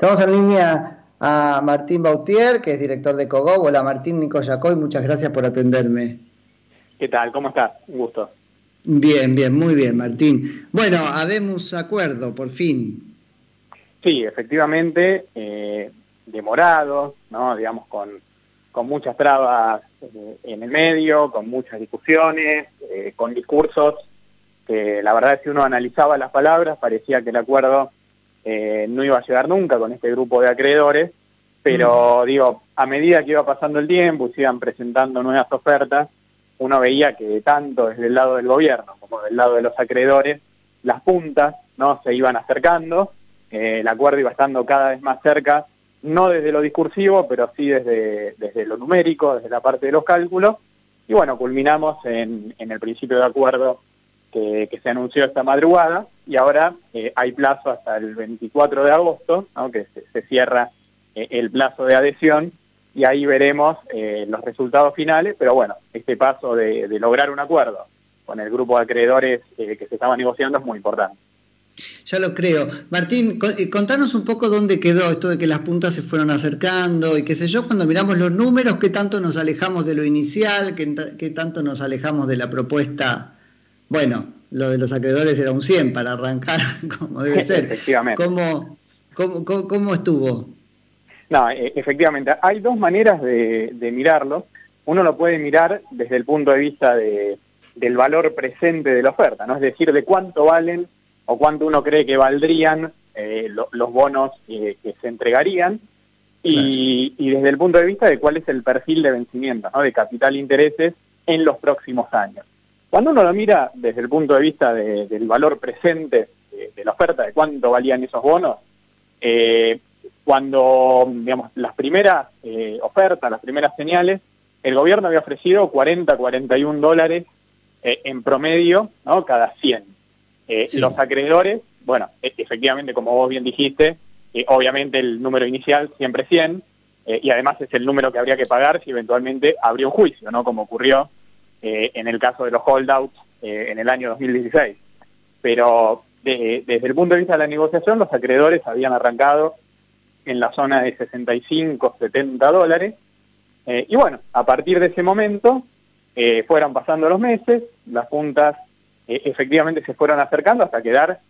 Estamos en línea a Martín Bautier, que es director de COGO. Hola Martín, Nico Yacoy, muchas gracias por atenderme. ¿Qué tal? ¿Cómo estás? Un gusto. Bien, bien, muy bien, Martín. Bueno, habemos acuerdo, por fin. Sí, efectivamente, eh, demorado, ¿no? Digamos, con, con muchas trabas eh, en el medio, con muchas discusiones, eh, con discursos que la verdad si uno analizaba las palabras parecía que el acuerdo eh, no iba a llegar nunca con este grupo de acreedores, pero mm. digo, a medida que iba pasando el tiempo y se iban presentando nuevas ofertas, uno veía que tanto desde el lado del gobierno como del lado de los acreedores, las puntas no se iban acercando, eh, el acuerdo iba estando cada vez más cerca, no desde lo discursivo, pero sí desde, desde lo numérico, desde la parte de los cálculos, y bueno, culminamos en, en el principio de acuerdo que, se anunció esta madrugada y ahora eh, hay plazo hasta el 24 de agosto, aunque se, cierra eh, el plazo de adhesión y ahí veremos eh, los resultados finales, pero bueno, este paso de, lograr un acuerdo con el grupo de acreedores que se estaba negociando es muy importante. Ya lo creo. Martín, contanos un poco dónde quedó esto de que las puntas se fueron acercando y qué sé yo, cuando miramos los números, qué tanto nos alejamos de lo inicial, qué, qué tanto nos alejamos de la propuesta bueno, lo de los acreedores era un 100 para arrancar como debe ser. Efectivamente. ¿Cómo, cómo, estuvo? No, e, efectivamente, hay dos maneras de, mirarlo. Uno lo puede mirar desde el punto de vista de, del valor presente de la oferta, ¿no? Es decir, de cuánto valen o cuánto uno cree que valdrían eh, los bonos que se entregarían. Y, y, desde el punto de vista de cuál es el perfil de vencimiento, ¿no? de capital e intereses en los próximos años. Cuando uno lo mira desde el punto de vista del valor presente de, la oferta, de cuánto valían esos bonos, eh, cuando, digamos, las primeras eh, ofertas, las primeras señales, el gobierno había ofrecido 40, 41 dólares eh, en promedio, ¿no? Cada 100. Los acreedores, bueno, e, efectivamente, como vos bien dijiste, obviamente el número inicial siempre 100, y además es el número que habría que pagar si eventualmente habría un juicio, ¿no? Como ocurrió eh, en el caso de los holdouts eh, en el año 2016. Pero desde el punto de vista de la negociación, los acreedores habían arrancado en la zona de 65, 70 dólares. Eh, y bueno, a partir de ese momento fueron pasando los meses, las juntas efectivamente se fueron acercando hasta quedar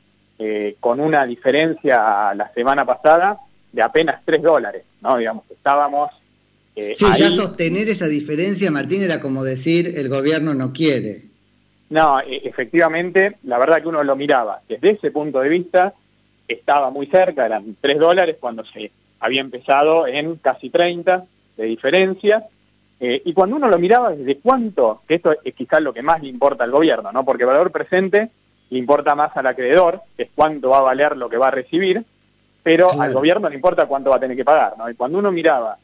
con una diferencia la semana pasada de apenas 3 dólares, ¿no? Digamos, estábamos eh, sí, ya sostener esa diferencia, Martín, era como decir el gobierno no quiere. No, e, efectivamente, la verdad que uno lo miraba desde ese punto de vista, estaba muy cerca, eran 3 dólares cuando se había empezado en casi 30 de diferencia, eh, y cuando uno lo miraba desde cuánto, que esto es quizás lo que más le importa al gobierno, ¿no? porque el valor presente le importa más al acreedor, que es cuánto va a valer lo que va a recibir, pero al gobierno le importa cuánto va a tener que pagar. ¿no? Y cuando uno miraba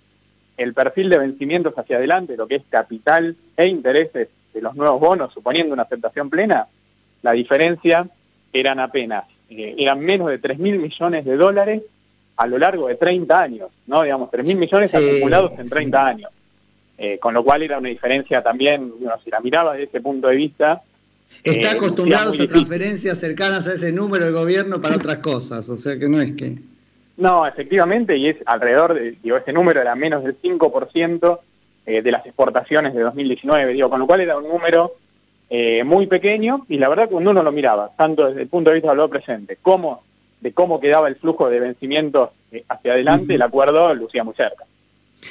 el perfil de vencimientos hacia adelante, lo que es capital e intereses de los nuevos bonos, suponiendo una aceptación plena, la diferencia eran apenas, eh, eran menos de 3 mil millones de dólares a lo largo de 30 años, ¿no? Digamos, 3 mil millones acumulados en 30 años. Eh, con lo cual era una diferencia también, si la miraba desde ese punto de vista... Está eh, acostumbrado a transferencias cercanas a ese número el gobierno para otras cosas, o sea que no es que... No, efectivamente, y es alrededor, de, digo, ese número era menos del 5% eh, de las exportaciones de 2019, digo, con lo cual era un número eh, muy pequeño y la verdad cuando uno lo miraba, tanto desde el punto de vista del valor presente como de cómo quedaba el flujo de vencimientos eh, hacia adelante, el acuerdo lucía muy cerca.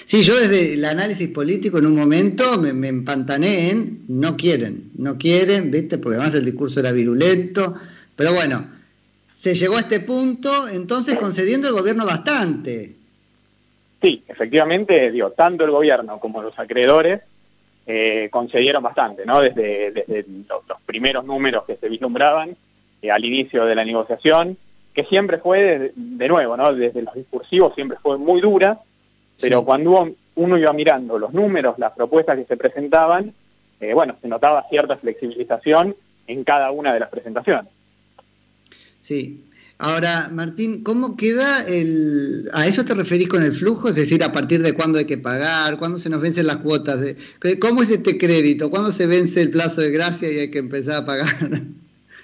Sí, yo desde el análisis político en un momento me, me, empantané en no quieren, no quieren, ¿viste? Porque además el discurso era virulento, pero bueno, se llegó a este punto, entonces concediendo el gobierno bastante. Sí, efectivamente, digo, tanto el gobierno como los acreedores eh, concedieron bastante, ¿no? Desde, desde los, primeros números que se vislumbraban eh, al inicio de la negociación, que siempre fue, de, nuevo, ¿no? Desde los discursivos siempre fue muy dura, pero cuando uno iba mirando los números, las propuestas que se presentaban, eh, bueno, se notaba cierta flexibilización en cada una de las presentaciones. Sí. Ahora, Martín, ¿cómo queda el... ¿A eso te referís con el flujo? Es decir, ¿a partir de cuándo hay que pagar? ¿Cuándo se nos vencen las cuotas? De... ¿Cómo es este crédito? ¿Cuándo se vence el plazo de gracia y hay que empezar a pagar?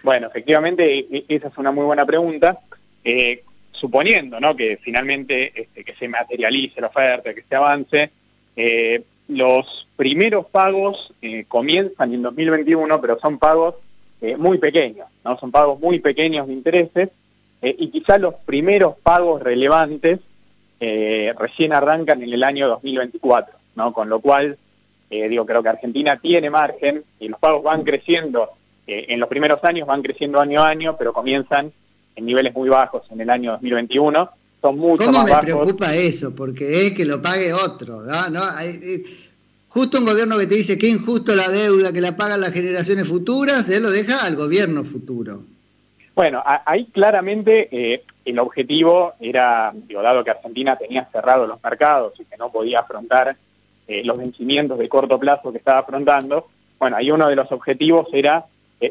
Bueno, efectivamente, e, e, esa es una muy buena pregunta. Eh, suponiendo ¿no? que finalmente este, que se materialice la oferta, que se avance, eh, los primeros pagos eh, comienzan en 2021, pero son pagos eh, muy pequeños, ¿no? Son pagos muy pequeños de intereses y quizás los primeros pagos relevantes recién arrancan en el año 2024, ¿no? Con lo cual, digo, creo que Argentina tiene margen y los pagos van creciendo, en los primeros años van creciendo año a año, pero comienzan en niveles muy bajos en el año 2021. Son mucho ¿Cómo me preocupa eso? Porque es que lo pague otro. ¿no? Eh, justo un gobierno que te dice que injusto la deuda, que la pagan las generaciones futuras, él lo deja al gobierno futuro. Bueno, ahí claramente eh, el objetivo era, digo, dado que Argentina tenía cerrados los mercados y que no podía afrontar eh, los vencimientos de corto plazo que estaba afrontando, bueno, ahí uno de los objetivos era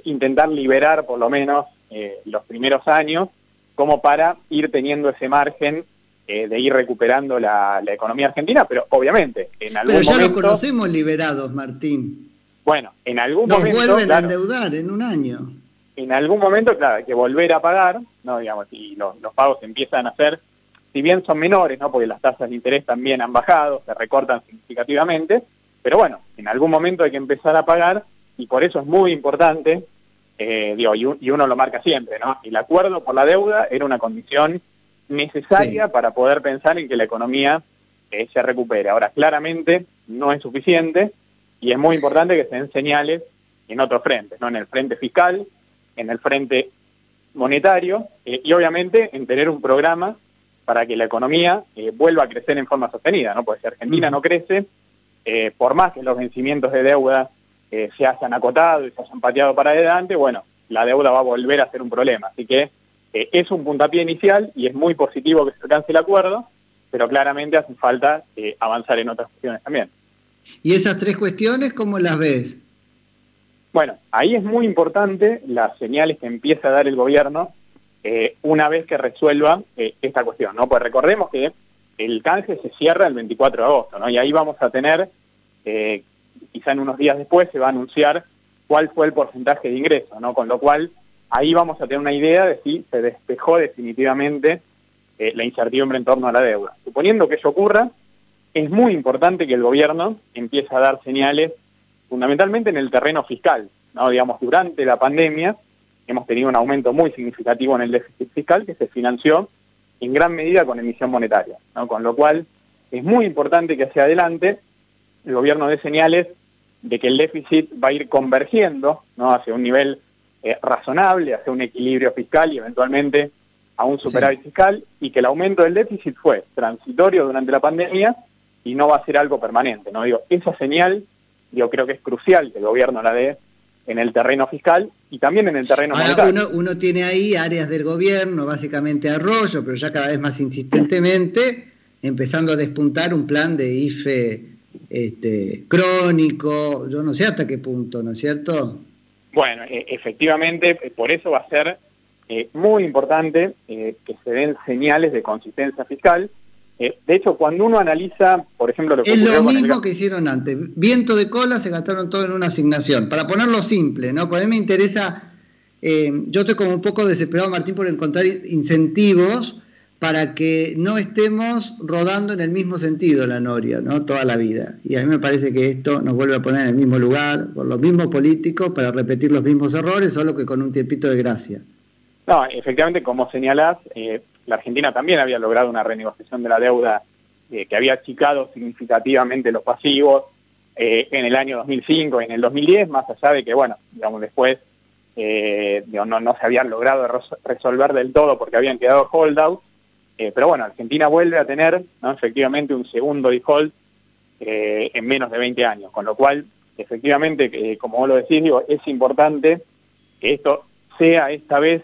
intentar liberar por lo menos eh, los primeros años, como para ir teniendo ese margen eh, de ir recuperando la, economía argentina, pero obviamente en algún pero ya lo conocemos liberados, Martín. Bueno, en algún Nos momento... vuelven a endeudar en un año. En algún momento, claro, hay que volver a pagar, ¿no? Digamos, y los, los pagos empiezan a ser, si bien son menores, ¿no? Porque las tasas de interés también han bajado, se recortan significativamente, pero bueno, en algún momento hay que empezar a pagar y por eso es muy importante eh, y, uno lo marca siempre, ¿no? El acuerdo por la deuda era una condición necesaria para poder pensar en que la economía eh, se recupere. Ahora, claramente no es suficiente y es muy importante que se den señales en otros frentes, ¿no? En el frente fiscal, en el frente monetario eh, y obviamente en tener un programa para que la economía vuelva a crecer en forma sostenida, ¿no? Porque si Argentina no crece, por más que los vencimientos de deuda se hayan acotado y se hayan pateado para adelante, bueno, la deuda va a volver a ser un problema. Así que eh, es un puntapié inicial y es muy positivo que se alcance el acuerdo, pero claramente hace falta eh, avanzar en otras cuestiones también. ¿Y esas tres cuestiones cómo las ves? Bueno, ahí es muy importante las señales que empieza a dar el gobierno eh, una vez que resuelva esta cuestión, ¿no? Pues recordemos que el canje se cierra el 24 de agosto, ¿no? Y ahí vamos a tener quizá en unos días después se va a anunciar cuál fue el porcentaje de ingreso, ¿no? Con lo cual, ahí vamos a tener una idea de si se despejó definitivamente eh, la incertidumbre en torno a la deuda. Suponiendo que eso ocurra, es muy importante que el gobierno empiece a dar señales fundamentalmente en el terreno fiscal, ¿no? Digamos, durante la pandemia hemos tenido un aumento muy significativo en el déficit fiscal que se financió en gran medida con emisión monetaria, ¿no? Con lo cual, es muy importante que hacia adelante el gobierno dé señales de que el déficit va a ir convergiendo ¿no? hacia un nivel eh, razonable, hacia un equilibrio fiscal y eventualmente a un superávit fiscal, y que el aumento del déficit fue transitorio durante la pandemia y no va a ser algo permanente. ¿no? Digo, esa señal yo creo que es crucial que el gobierno la dé en el terreno fiscal y también en el terreno monetario. Uno, uno tiene ahí áreas del gobierno, básicamente arroyo, pero ya cada vez más insistentemente, empezando a despuntar un plan de IFE este, crónico, yo no sé hasta qué punto, ¿no es cierto? Bueno, e, efectivamente, eh, por eso va a ser eh, muy importante eh, que se den señales de consistencia fiscal. de hecho, cuando uno analiza, por ejemplo, lo que Es lo mismo que hicieron antes. Viento de cola se gastaron todo en una asignación. Para ponerlo simple, ¿no? Porque a mí me interesa, yo estoy como un poco desesperado, Martín, por encontrar incentivos para que no estemos rodando en el mismo sentido la noria, ¿no? Toda la vida. Y a mí me parece que esto nos vuelve a poner en el mismo lugar, con los mismos políticos, para repetir los mismos errores, solo que con un tiempito de gracia. No, efectivamente, como señalás, eh, la Argentina también había logrado una renegociación de la deuda eh, que había achicado significativamente los pasivos eh, en el año 2005, en el 2010, más allá de que, bueno, digamos, después no, no se habían logrado resolver del todo porque habían quedado holdouts, eh, pero bueno, Argentina vuelve a tener efectivamente un segundo default eh, en menos de 20 años, con lo cual, efectivamente, eh, como vos lo decís, digo, es importante que esto sea esta vez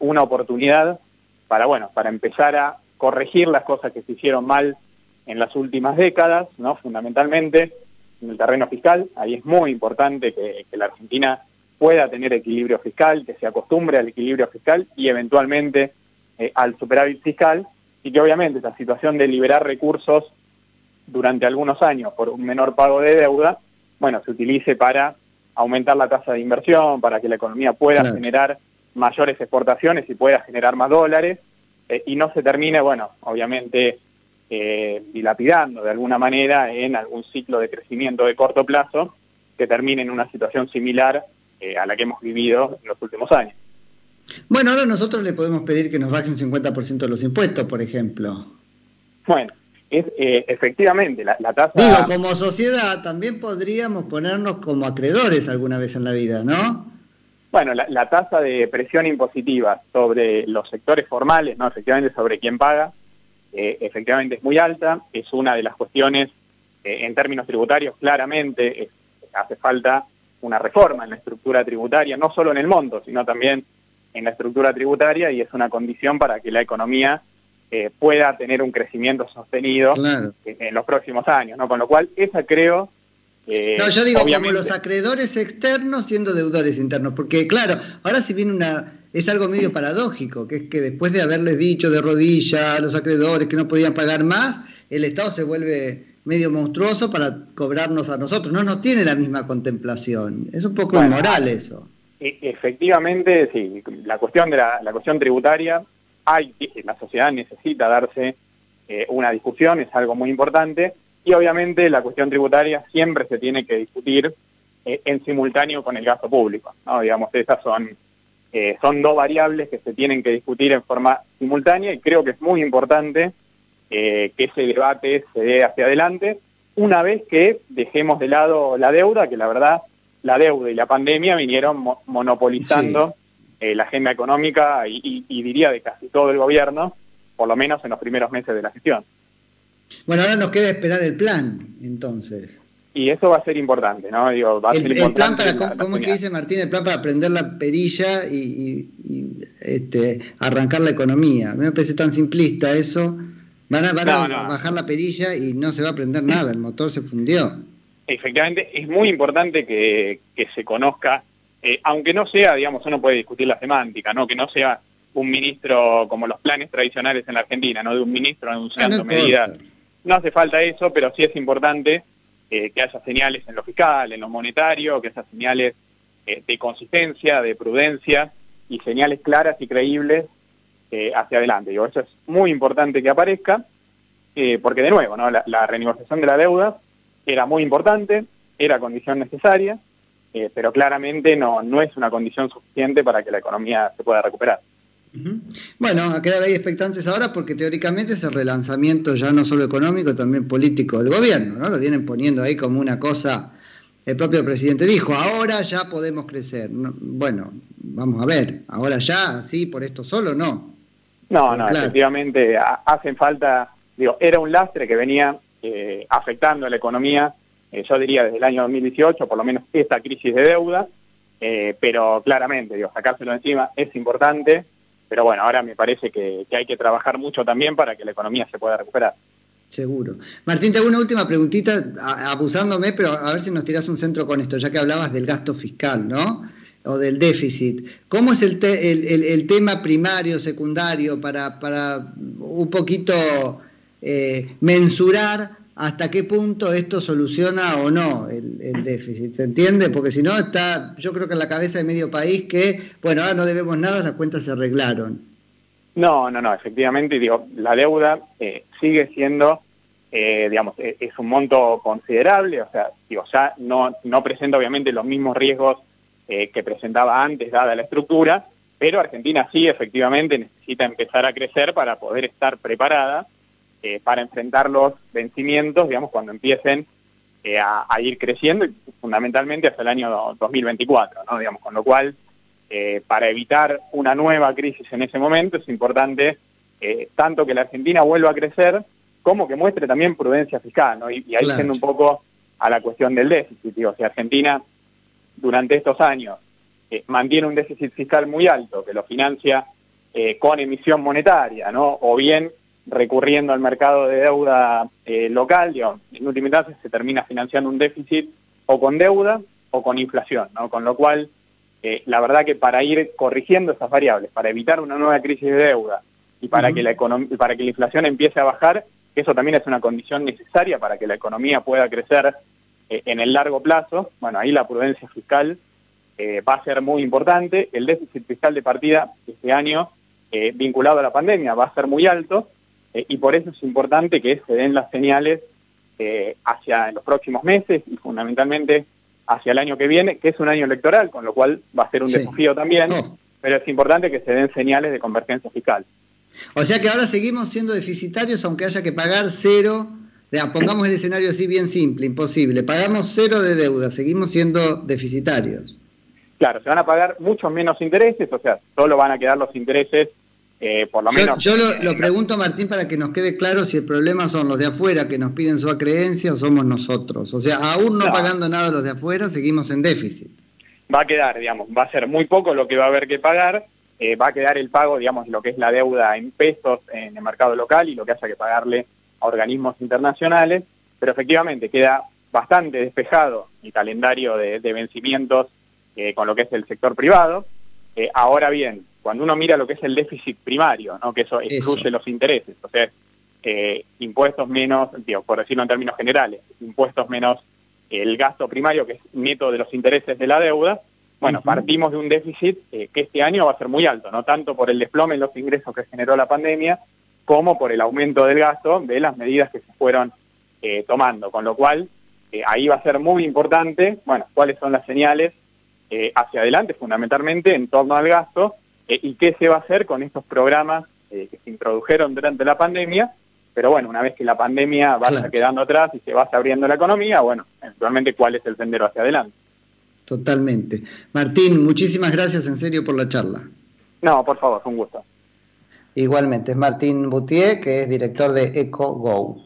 una oportunidad para, bueno, para empezar a corregir las cosas que se hicieron mal en las últimas décadas, ¿no? fundamentalmente en el terreno fiscal. Ahí es muy importante que la Argentina pueda tener equilibrio fiscal, que se acostumbre al equilibrio fiscal y eventualmente al superávit fiscal y que obviamente esa situación de liberar recursos durante algunos años por un menor pago de deuda, bueno, se utilice para aumentar la tasa de inversión, para que la economía pueda generar mayores exportaciones y pueda generar más dólares, y no se termine, bueno, obviamente dilapidando de alguna manera en algún ciclo de crecimiento de corto plazo que termine en una situación similar a la que hemos vivido en los últimos años. Bueno, ahora nosotros le podemos pedir que nos bajen 50% los impuestos, por ejemplo. Bueno, es, eh, efectivamente, la, tasa... Digo, como sociedad también podríamos ponernos como acreedores alguna vez en la vida, ¿no? Bueno, la, tasa de presión impositiva sobre los sectores formales, ¿no? Efectivamente, sobre quién paga, eh, efectivamente es muy alta, es una de las cuestiones, eh, en términos tributarios, claramente hace falta una reforma en la estructura tributaria, no solo en el monto, sino también en la estructura tributaria y es una condición para que la economía eh, pueda tener un crecimiento sostenido en, los próximos años, ¿no? Con lo cual, esa creo... Eh, no, yo digo como los acreedores externos siendo deudores internos, porque claro, ahora si viene una... Es algo medio paradójico, que es que después de haberles dicho de rodilla a los acreedores que no podían pagar más, el Estado se vuelve medio monstruoso para cobrarnos a nosotros. No nos tiene la misma contemplación. Es un poco inmoral eso. E, efectivamente, sí, la cuestión de la, cuestión tributaria, hay, la sociedad necesita darse eh, una discusión, es algo muy importante, y obviamente la cuestión tributaria siempre se tiene que discutir eh, en simultáneo con el gasto público, ¿no? Digamos, esas son, eh, son dos variables que se tienen que discutir en forma simultánea y creo que es muy importante que ese debate se dé hacia adelante una vez que dejemos de lado la deuda, que la verdad la deuda y la pandemia vinieron monopolizando eh, la agenda económica y, diría de casi todo el gobierno, por lo menos en los primeros meses de la gestión. Bueno, ahora nos queda esperar el plan, entonces. Y eso va a ser importante, ¿no? Digo, va a ser el plan para, ¿cómo, es que dice Martín? El plan para prender la perilla y, este, arrancar la economía. A mí me parece tan simplista eso. Van a, bajar la perilla y no se va a prender nada, el motor se fundió efectivamente es muy importante que, se conozca, eh, aunque no sea, digamos, uno puede discutir la semántica, ¿no? Que no sea un ministro como los planes tradicionales en la Argentina, ¿no? De un ministro anunciando medidas. No hace falta eso, pero sí es importante eh, que haya señales en lo fiscal, en lo monetario, que haya señales eh, de consistencia, de prudencia y señales claras y creíbles hacia adelante. Digo, eso es muy importante que aparezca, porque de nuevo, ¿no? la renegociación de la deuda era muy importante, era condición necesaria, eh, pero claramente no, no es una condición suficiente para que la economía se pueda recuperar. Bueno, a quedar ahí expectantes ahora porque teóricamente es el relanzamiento ya no solo económico, también político del gobierno, ¿no? Lo vienen poniendo ahí como una cosa, el propio presidente dijo, ahora ya podemos crecer. bueno, vamos a ver, ahora ya, sí, por esto solo, no. No, no, efectivamente hacen falta, digo, era un lastre que venía eh, afectando a la economía, eh, yo diría desde el año 2018, por lo menos esta crisis de deuda, eh, pero claramente, digo, sacárselo encima es importante, pero bueno, ahora me parece que, hay que trabajar mucho también para que la economía se pueda recuperar. Seguro. Martín, te hago una última preguntita, abusándome, pero a ver si nos tiras un centro con esto, ya que hablabas del gasto fiscal, ¿no? O del déficit. ¿Cómo es el, el, tema primario, secundario, para, para un poquito eh, mensurar hasta qué punto esto soluciona o no el, déficit, ¿se entiende? Porque si no está, yo creo que en la cabeza de medio país que, bueno, ahora no debemos nada, las cuentas se arreglaron. No, no, no, efectivamente, digo, la deuda eh, sigue siendo, eh, digamos, es un monto considerable, o sea, digo, ya no, no presenta obviamente los mismos riesgos que presentaba antes, dada la estructura, pero Argentina sí efectivamente necesita empezar a crecer para poder estar preparada eh, para enfrentar los vencimientos, digamos, cuando empiecen eh, a, ir creciendo y fundamentalmente hasta el año 2024, ¿no? Digamos, con lo cual, eh, para evitar una nueva crisis en ese momento es importante tanto que la Argentina vuelva a crecer como que muestre también prudencia fiscal, ¿no? Y, ahí siendo un poco a la cuestión del déficit, digo, si Argentina durante estos años mantiene un déficit fiscal muy alto, que lo financia con emisión monetaria, ¿no? O bien recurriendo al mercado de deuda eh, local, digamos, en última instancia se termina financiando un déficit o con deuda o con inflación, ¿no? Con lo cual, eh, la verdad que para ir corrigiendo esas variables, para evitar una nueva crisis de deuda y para, que, la para que la inflación empiece a bajar, eso también es una condición necesaria para que la economía pueda crecer eh, en el largo plazo, bueno, ahí la prudencia fiscal va a ser muy importante. El déficit fiscal de partida este año eh, vinculado a la pandemia va a ser muy alto y por eso es importante que se den las señales hacia los próximos meses y fundamentalmente hacia el año que viene, que es un año electoral, con lo cual va a ser un desafío también, pero es importante que se den señales de convergencia fiscal. O sea que ahora seguimos siendo deficitarios aunque haya que pagar cero, pongamos el escenario así bien simple, imposible, pagamos cero de deuda, seguimos siendo deficitarios. Claro, se van a pagar muchos menos intereses, o sea, solo van a quedar los intereses eh, por lo menos... Yo, lo, pregunto, Martín, para que nos quede claro si el problema son los de afuera que nos piden su acreencia o somos nosotros. O sea, aún no, pagando nada los de afuera, seguimos en déficit. Va a quedar, digamos, va a ser muy poco lo que va a haber que pagar, eh, va a quedar el pago, digamos, lo que es la deuda en pesos en el mercado local y lo que haya que pagarle a organismos internacionales, pero efectivamente queda bastante despejado el calendario de, vencimientos eh, con lo que es el sector privado. ahora bien, cuando uno mira lo que es el déficit primario, ¿no? que eso excluye los intereses, o sea, eh, impuestos menos, digo, por decirlo en términos generales, impuestos menos el gasto primario, que es neto de los intereses de la deuda, bueno, partimos de un déficit eh, que este año va a ser muy alto, no tanto por el desplome en los ingresos que generó la pandemia, como por el aumento del gasto de las medidas que se fueron eh, tomando, con lo cual ahí va a ser muy importante, bueno, cuáles son las señales hacia adelante, fundamentalmente en torno al gasto, eh, y qué se va a hacer con estos programas eh, que se introdujeron durante la pandemia, pero bueno, una vez que la pandemia vaya quedando atrás y se va abriendo la economía, bueno, eventualmente cuál es el sendero hacia adelante. Totalmente. Martín, muchísimas gracias en serio por la charla. No, por favor, un gusto. Igualmente, es Martín Boutier, que es director de EcoGo.